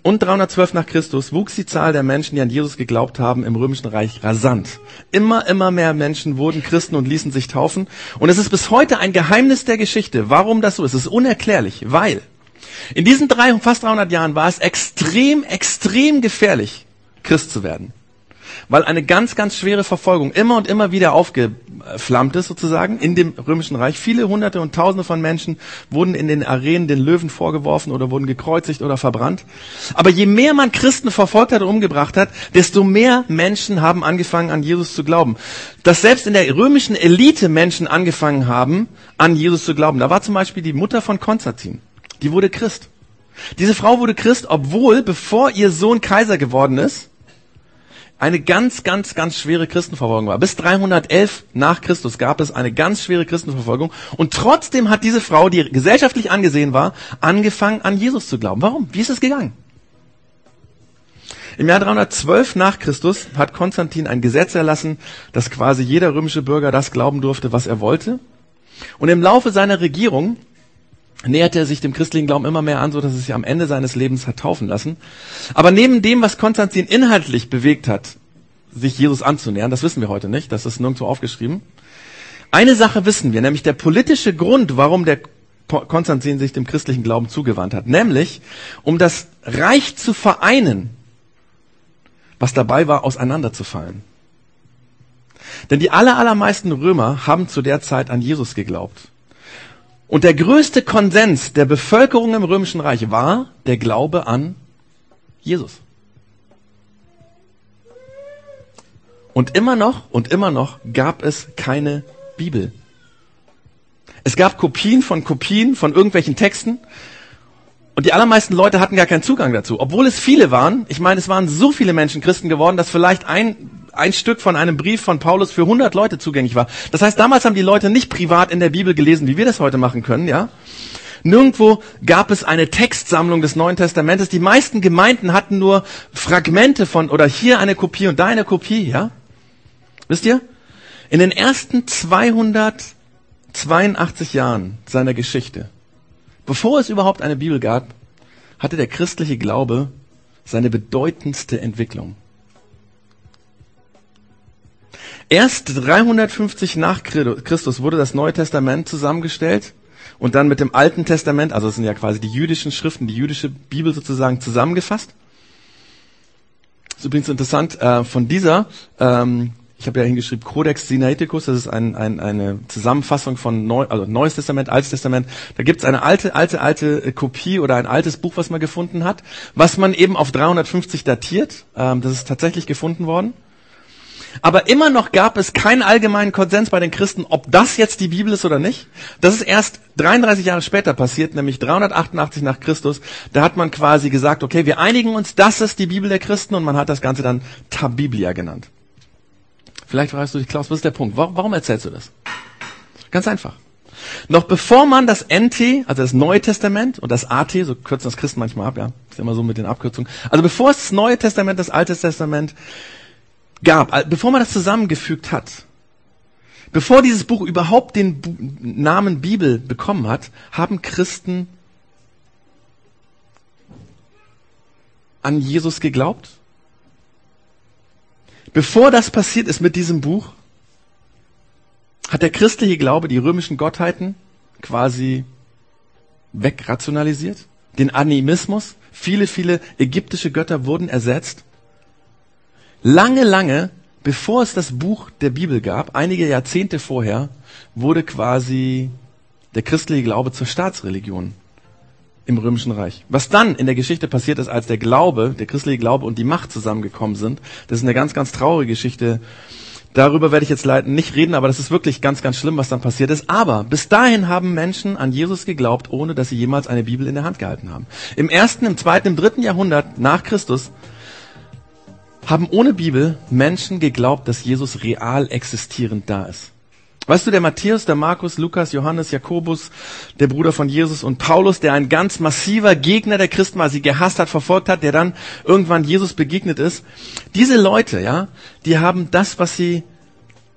und 312 nach Christus wuchs die Zahl der Menschen, die an Jesus geglaubt haben, im Römischen Reich rasant. Immer, immer mehr Menschen wurden Christen und ließen sich taufen. Und es ist bis heute ein Geheimnis der Geschichte, warum das so ist. Es ist unerklärlich, weil in diesen drei, fast 300 Jahren war es extrem, extrem gefährlich, Christ zu werden. Weil eine ganz, ganz schwere Verfolgung immer und immer wieder aufgeflammt ist sozusagen in dem römischen Reich. Viele hunderte und tausende von Menschen wurden in den Arenen den Löwen vorgeworfen oder wurden gekreuzigt oder verbrannt. Aber je mehr man Christen verfolgt hat und umgebracht hat, desto mehr Menschen haben angefangen an Jesus zu glauben. Dass selbst in der römischen Elite Menschen angefangen haben, an Jesus zu glauben. Da war zum Beispiel die Mutter von Konstantin. Die wurde Christ. Diese Frau wurde Christ, obwohl, bevor ihr Sohn Kaiser geworden ist, eine ganz, ganz, ganz schwere Christenverfolgung war. Bis 311 nach Christus gab es eine ganz schwere Christenverfolgung. Und trotzdem hat diese Frau, die gesellschaftlich angesehen war, angefangen an Jesus zu glauben. Warum? Wie ist es gegangen? Im Jahr 312 nach Christus hat Konstantin ein Gesetz erlassen, dass quasi jeder römische Bürger das glauben durfte, was er wollte. Und im Laufe seiner Regierung näherte er sich dem christlichen Glauben immer mehr an, so dass es sich am Ende seines Lebens hat taufen lassen. Aber neben dem, was Konstantin inhaltlich bewegt hat, sich Jesus anzunähern, das wissen wir heute nicht, das ist nirgendwo aufgeschrieben. Eine Sache wissen wir, nämlich der politische Grund, warum der Konstantin sich dem christlichen Glauben zugewandt hat, nämlich um das Reich zu vereinen, was dabei war, auseinanderzufallen. Denn die aller, allermeisten Römer haben zu der Zeit an Jesus geglaubt. Und der größte Konsens der Bevölkerung im Römischen Reich war der Glaube an Jesus. Und immer noch und immer noch gab es keine Bibel. Es gab Kopien von Kopien von irgendwelchen Texten. Und die allermeisten Leute hatten gar keinen Zugang dazu. Obwohl es viele waren. Ich meine, es waren so viele Menschen Christen geworden, dass vielleicht ein ein Stück von einem Brief von Paulus für 100 Leute zugänglich war. Das heißt, damals haben die Leute nicht privat in der Bibel gelesen, wie wir das heute machen können, ja? Nirgendwo gab es eine Textsammlung des Neuen Testamentes. Die meisten Gemeinden hatten nur Fragmente von, oder hier eine Kopie und da eine Kopie, ja? Wisst ihr? In den ersten 282 Jahren seiner Geschichte, bevor es überhaupt eine Bibel gab, hatte der christliche Glaube seine bedeutendste Entwicklung. Erst 350 nach Christus wurde das Neue Testament zusammengestellt und dann mit dem Alten Testament, also es sind ja quasi die jüdischen Schriften, die jüdische Bibel sozusagen zusammengefasst. Das ist übrigens interessant, äh, von dieser, ähm, ich habe ja hingeschrieben, Codex Sinaiticus, das ist ein, ein, eine Zusammenfassung von Neu, also Neues Testament, Altes Testament. Da gibt es eine alte, alte, alte Kopie oder ein altes Buch, was man gefunden hat, was man eben auf 350 datiert. Ähm, das ist tatsächlich gefunden worden. Aber immer noch gab es keinen allgemeinen Konsens bei den Christen, ob das jetzt die Bibel ist oder nicht. Das ist erst 33 Jahre später passiert, nämlich 388 nach Christus. Da hat man quasi gesagt, okay, wir einigen uns, das ist die Bibel der Christen und man hat das Ganze dann Tabiblia genannt. Vielleicht fragst du dich, Klaus, was ist der Punkt? Warum erzählst du das? Ganz einfach. Noch bevor man das NT, also das Neue Testament und das AT, so kürzen das Christen manchmal ab, ja, ist immer so mit den Abkürzungen. Also bevor es das Neue Testament, das Alte Testament gab, bevor man das zusammengefügt hat, bevor dieses Buch überhaupt den Bu Namen Bibel bekommen hat, haben Christen an Jesus geglaubt? Bevor das passiert ist mit diesem Buch, hat der christliche Glaube die römischen Gottheiten quasi wegrationalisiert, den Animismus. Viele, viele ägyptische Götter wurden ersetzt Lange, lange, bevor es das Buch der Bibel gab, einige Jahrzehnte vorher, wurde quasi der christliche Glaube zur Staatsreligion im Römischen Reich. Was dann in der Geschichte passiert ist, als der Glaube, der christliche Glaube und die Macht zusammengekommen sind, das ist eine ganz, ganz traurige Geschichte. Darüber werde ich jetzt leider nicht reden, aber das ist wirklich ganz, ganz schlimm, was dann passiert ist. Aber bis dahin haben Menschen an Jesus geglaubt, ohne dass sie jemals eine Bibel in der Hand gehalten haben. Im ersten, im zweiten, im dritten Jahrhundert nach Christus haben ohne Bibel Menschen geglaubt, dass Jesus real existierend da ist. Weißt du, der Matthäus, der Markus, Lukas, Johannes, Jakobus, der Bruder von Jesus und Paulus, der ein ganz massiver Gegner der Christen war, sie gehasst hat, verfolgt hat, der dann irgendwann Jesus begegnet ist. Diese Leute, ja, die haben das, was sie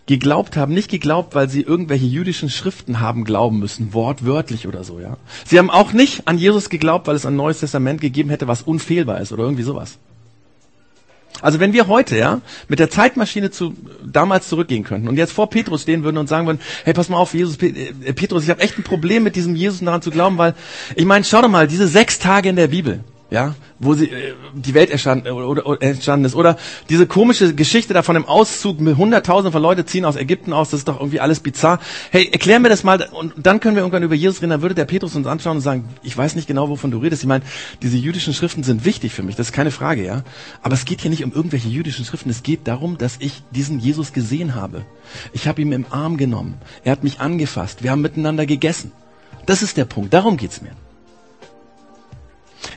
geglaubt haben, nicht geglaubt, weil sie irgendwelche jüdischen Schriften haben glauben müssen, wortwörtlich oder so, ja. Sie haben auch nicht an Jesus geglaubt, weil es ein neues Testament gegeben hätte, was unfehlbar ist oder irgendwie sowas. Also wenn wir heute, ja, mit der Zeitmaschine zu damals zurückgehen könnten und jetzt vor Petrus stehen würden und sagen würden, hey, pass mal auf, Jesus, Petrus, ich habe echt ein Problem mit diesem Jesus daran zu glauben, weil ich meine, schau doch mal, diese sechs Tage in der Bibel, ja, wo sie äh, die Welt entstanden, oder, oder, entstanden ist. Oder diese komische Geschichte da von dem Auszug mit Hunderttausenden von Leute ziehen aus Ägypten aus, das ist doch irgendwie alles bizarr. Hey, erklär mir das mal und dann können wir irgendwann über Jesus reden, dann würde der Petrus uns anschauen und sagen, ich weiß nicht genau, wovon du redest. Ich meine, diese jüdischen Schriften sind wichtig für mich, das ist keine Frage, ja. Aber es geht hier nicht um irgendwelche jüdischen Schriften, es geht darum, dass ich diesen Jesus gesehen habe. Ich habe ihn im Arm genommen, er hat mich angefasst, wir haben miteinander gegessen. Das ist der Punkt, darum geht's mir.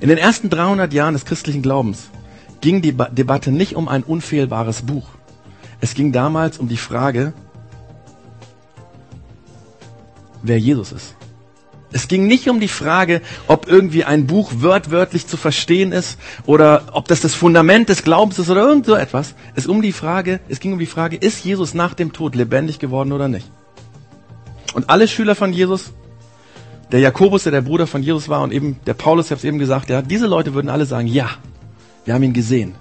In den ersten 300 Jahren des christlichen Glaubens ging die Debatte nicht um ein unfehlbares Buch. Es ging damals um die Frage, wer Jesus ist. Es ging nicht um die Frage, ob irgendwie ein Buch wörtwörtlich zu verstehen ist oder ob das das Fundament des Glaubens ist oder irgend so etwas. Es, um die Frage, es ging um die Frage, ist Jesus nach dem Tod lebendig geworden oder nicht? Und alle Schüler von Jesus der Jakobus, der der Bruder von Jesus war und eben der Paulus, ich habe es eben gesagt, ja, diese Leute würden alle sagen, ja, wir haben ihn gesehen.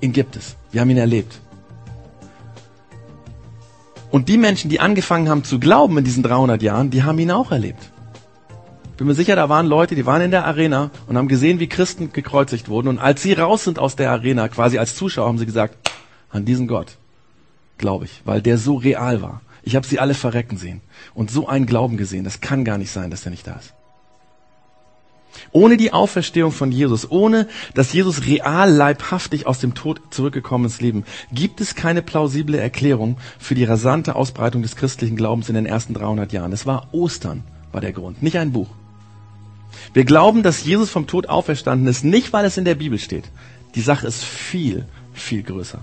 Ihn gibt es. Wir haben ihn erlebt. Und die Menschen, die angefangen haben zu glauben in diesen 300 Jahren, die haben ihn auch erlebt. Bin mir sicher, da waren Leute, die waren in der Arena und haben gesehen, wie Christen gekreuzigt wurden. Und als sie raus sind aus der Arena, quasi als Zuschauer, haben sie gesagt, an diesen Gott glaube ich, weil der so real war. Ich habe sie alle verrecken sehen und so einen Glauben gesehen. Das kann gar nicht sein, dass er nicht da ist. Ohne die Auferstehung von Jesus, ohne dass Jesus real leibhaftig aus dem Tod zurückgekommen ins Leben, gibt es keine plausible Erklärung für die rasante Ausbreitung des christlichen Glaubens in den ersten 300 Jahren. Es war Ostern, war der Grund, nicht ein Buch. Wir glauben, dass Jesus vom Tod auferstanden ist, nicht weil es in der Bibel steht. Die Sache ist viel, viel größer.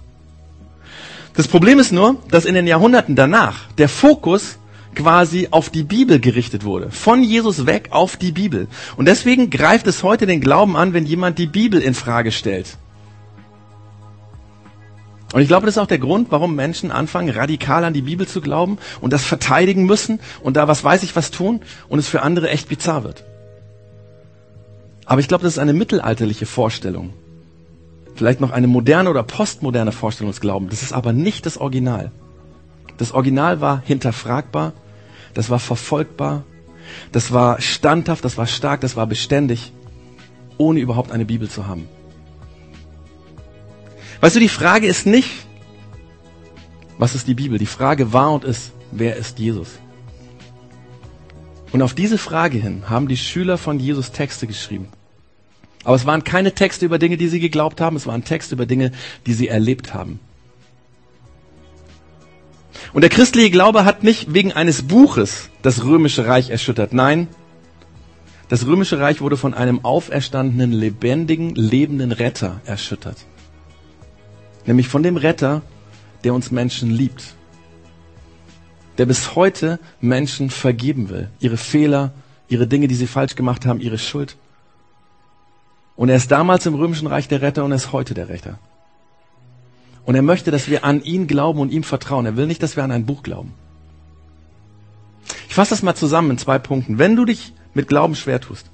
Das Problem ist nur, dass in den Jahrhunderten danach der Fokus quasi auf die Bibel gerichtet wurde. Von Jesus weg auf die Bibel. Und deswegen greift es heute den Glauben an, wenn jemand die Bibel in Frage stellt. Und ich glaube, das ist auch der Grund, warum Menschen anfangen, radikal an die Bibel zu glauben und das verteidigen müssen und da was weiß ich was tun und es für andere echt bizarr wird. Aber ich glaube, das ist eine mittelalterliche Vorstellung vielleicht noch eine moderne oder postmoderne Vorstellungsglauben. Das ist aber nicht das Original. Das Original war hinterfragbar, das war verfolgbar, das war standhaft, das war stark, das war beständig, ohne überhaupt eine Bibel zu haben. Weißt du, die Frage ist nicht, was ist die Bibel? Die Frage war und ist, wer ist Jesus? Und auf diese Frage hin haben die Schüler von Jesus Texte geschrieben. Aber es waren keine Texte über Dinge, die sie geglaubt haben, es waren Texte über Dinge, die sie erlebt haben. Und der christliche Glaube hat nicht wegen eines Buches das römische Reich erschüttert. Nein, das römische Reich wurde von einem auferstandenen, lebendigen, lebenden Retter erschüttert. Nämlich von dem Retter, der uns Menschen liebt. Der bis heute Menschen vergeben will. Ihre Fehler, ihre Dinge, die sie falsch gemacht haben, ihre Schuld. Und er ist damals im römischen Reich der Retter und er ist heute der Retter. Und er möchte, dass wir an ihn glauben und ihm vertrauen. Er will nicht, dass wir an ein Buch glauben. Ich fasse das mal zusammen in zwei Punkten. Wenn du dich mit Glauben schwer tust,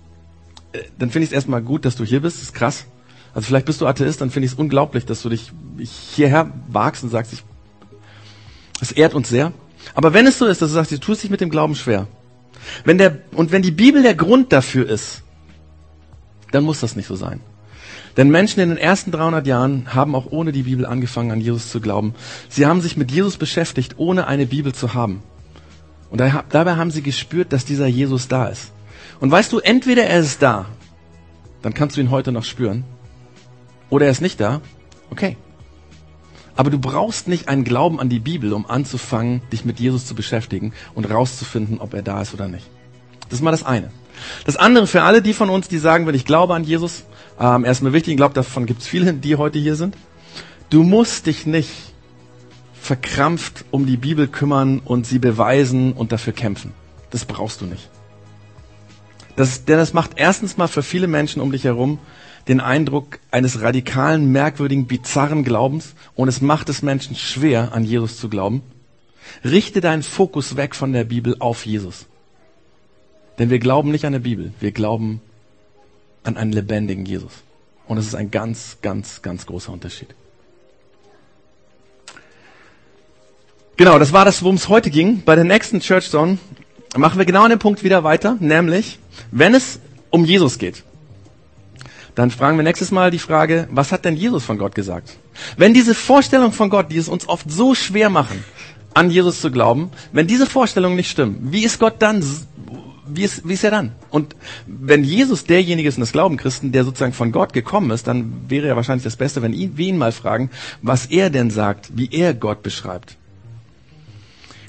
äh, dann finde ich es erstmal gut, dass du hier bist. Das ist krass. Also vielleicht bist du Atheist, dann finde ich es unglaublich, dass du dich hierher wagst und sagst, ich, es ehrt uns sehr. Aber wenn es so ist, dass du sagst, du tust dich mit dem Glauben schwer, wenn der, und wenn die Bibel der Grund dafür ist, dann muss das nicht so sein. Denn Menschen in den ersten 300 Jahren haben auch ohne die Bibel angefangen, an Jesus zu glauben. Sie haben sich mit Jesus beschäftigt, ohne eine Bibel zu haben. Und dabei haben sie gespürt, dass dieser Jesus da ist. Und weißt du, entweder er ist da, dann kannst du ihn heute noch spüren, oder er ist nicht da, okay. Aber du brauchst nicht einen Glauben an die Bibel, um anzufangen, dich mit Jesus zu beschäftigen und rauszufinden, ob er da ist oder nicht. Das ist mal das eine. Das andere für alle die von uns, die sagen, wenn ich glaube an Jesus, ähm, er ist mir wichtig, ich glaube, davon gibt es viele, die heute hier sind. Du musst dich nicht verkrampft um die Bibel kümmern und sie beweisen und dafür kämpfen. Das brauchst du nicht. Das, denn das macht erstens mal für viele Menschen um dich herum den Eindruck eines radikalen, merkwürdigen, bizarren Glaubens und es macht es Menschen schwer, an Jesus zu glauben. Richte deinen Fokus weg von der Bibel auf Jesus. Denn wir glauben nicht an der Bibel, wir glauben an einen lebendigen Jesus. Und es ist ein ganz, ganz, ganz großer Unterschied. Genau, das war das, worum es heute ging. Bei der nächsten Church Zone machen wir genau an dem Punkt wieder weiter, nämlich, wenn es um Jesus geht, dann fragen wir nächstes Mal die Frage, was hat denn Jesus von Gott gesagt? Wenn diese Vorstellung von Gott, die es uns oft so schwer machen, an Jesus zu glauben, wenn diese Vorstellungen nicht stimmen, wie ist Gott dann? Wie ist, wie ist er dann? Und wenn Jesus derjenige ist, und das glauben Christen, der sozusagen von Gott gekommen ist, dann wäre ja wahrscheinlich das Beste, wenn wir ihn mal fragen, was er denn sagt, wie er Gott beschreibt.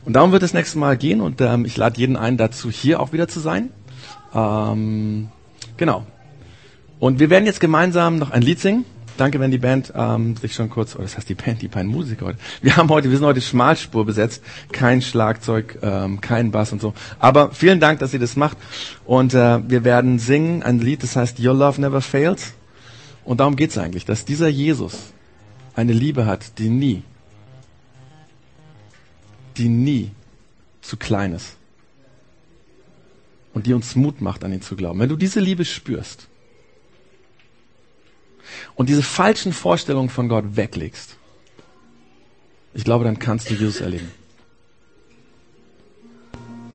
Und darum wird es nächstes Mal gehen und ähm, ich lade jeden ein, dazu hier auch wieder zu sein. Ähm, genau. Und wir werden jetzt gemeinsam noch ein Lied singen. Danke, wenn die Band ähm, sich schon kurz, oder das heißt die Band, die beiden Musiker heute. Wir haben heute, wir sind heute Schmalspur besetzt, kein Schlagzeug, ähm, kein Bass und so. Aber vielen Dank, dass ihr das macht. Und äh, wir werden singen ein Lied, das heißt Your Love Never Fails. Und darum geht's eigentlich, dass dieser Jesus eine Liebe hat, die nie, die nie zu klein ist. Und die uns Mut macht, an ihn zu glauben. Wenn du diese Liebe spürst, und diese falschen Vorstellungen von Gott weglegst, ich glaube, dann kannst du Jesus erleben.